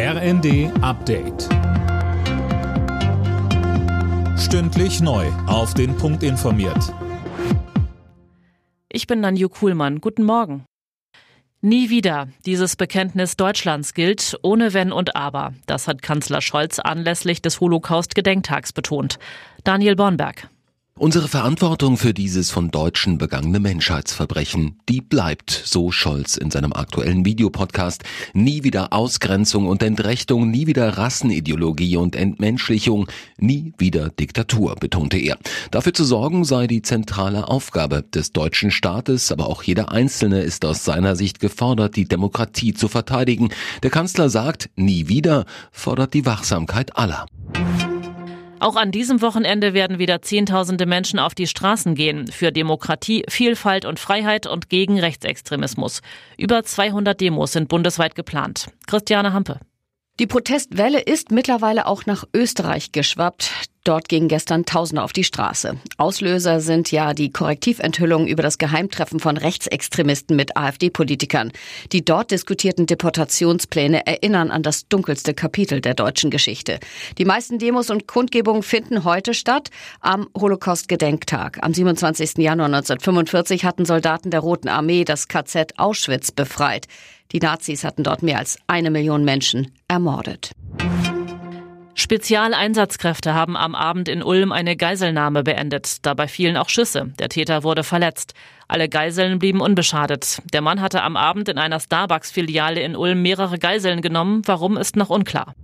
RND Update. Stündlich neu. Auf den Punkt informiert. Ich bin Nanju Kuhlmann. Guten Morgen. Nie wieder. Dieses Bekenntnis Deutschlands gilt ohne Wenn und Aber. Das hat Kanzler Scholz anlässlich des Holocaust-Gedenktags betont. Daniel Bornberg. Unsere Verantwortung für dieses von Deutschen begangene Menschheitsverbrechen, die bleibt, so Scholz in seinem aktuellen Videopodcast. Nie wieder Ausgrenzung und Entrechtung, nie wieder Rassenideologie und Entmenschlichung, nie wieder Diktatur, betonte er. Dafür zu sorgen sei die zentrale Aufgabe des deutschen Staates, aber auch jeder Einzelne ist aus seiner Sicht gefordert, die Demokratie zu verteidigen. Der Kanzler sagt, nie wieder, fordert die Wachsamkeit aller. Auch an diesem Wochenende werden wieder Zehntausende Menschen auf die Straßen gehen für Demokratie, Vielfalt und Freiheit und gegen Rechtsextremismus. Über 200 Demos sind bundesweit geplant. Christiane Hampe. Die Protestwelle ist mittlerweile auch nach Österreich geschwappt. Dort gingen gestern Tausende auf die Straße. Auslöser sind ja die Korrektiventhüllungen über das Geheimtreffen von Rechtsextremisten mit AfD-Politikern. Die dort diskutierten Deportationspläne erinnern an das dunkelste Kapitel der deutschen Geschichte. Die meisten Demos und Kundgebungen finden heute statt am Holocaust-Gedenktag. Am 27. Januar 1945 hatten Soldaten der Roten Armee das KZ Auschwitz befreit. Die Nazis hatten dort mehr als eine Million Menschen ermordet. Spezialeinsatzkräfte haben am Abend in Ulm eine Geiselnahme beendet. Dabei fielen auch Schüsse. Der Täter wurde verletzt. Alle Geiseln blieben unbeschadet. Der Mann hatte am Abend in einer Starbucks-Filiale in Ulm mehrere Geiseln genommen. Warum ist noch unklar.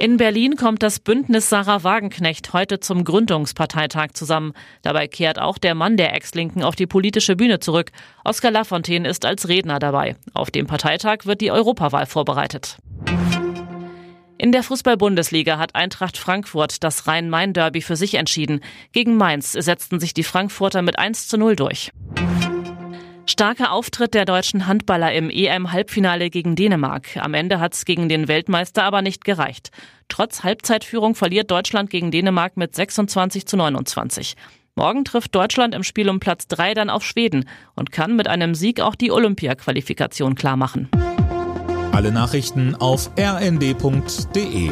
In Berlin kommt das Bündnis Sarah Wagenknecht heute zum Gründungsparteitag zusammen. Dabei kehrt auch der Mann der Ex-Linken auf die politische Bühne zurück. Oskar Lafontaine ist als Redner dabei. Auf dem Parteitag wird die Europawahl vorbereitet. In der Fußball-Bundesliga hat Eintracht Frankfurt das Rhein-Main-Derby für sich entschieden. Gegen Mainz setzten sich die Frankfurter mit 1 zu 0 durch. Starker Auftritt der deutschen Handballer im EM-Halbfinale gegen Dänemark. Am Ende hat es gegen den Weltmeister aber nicht gereicht. Trotz Halbzeitführung verliert Deutschland gegen Dänemark mit 26 zu 29. Morgen trifft Deutschland im Spiel um Platz 3 dann auf Schweden und kann mit einem Sieg auch die Olympia-Qualifikation klarmachen. Alle Nachrichten auf rnd.de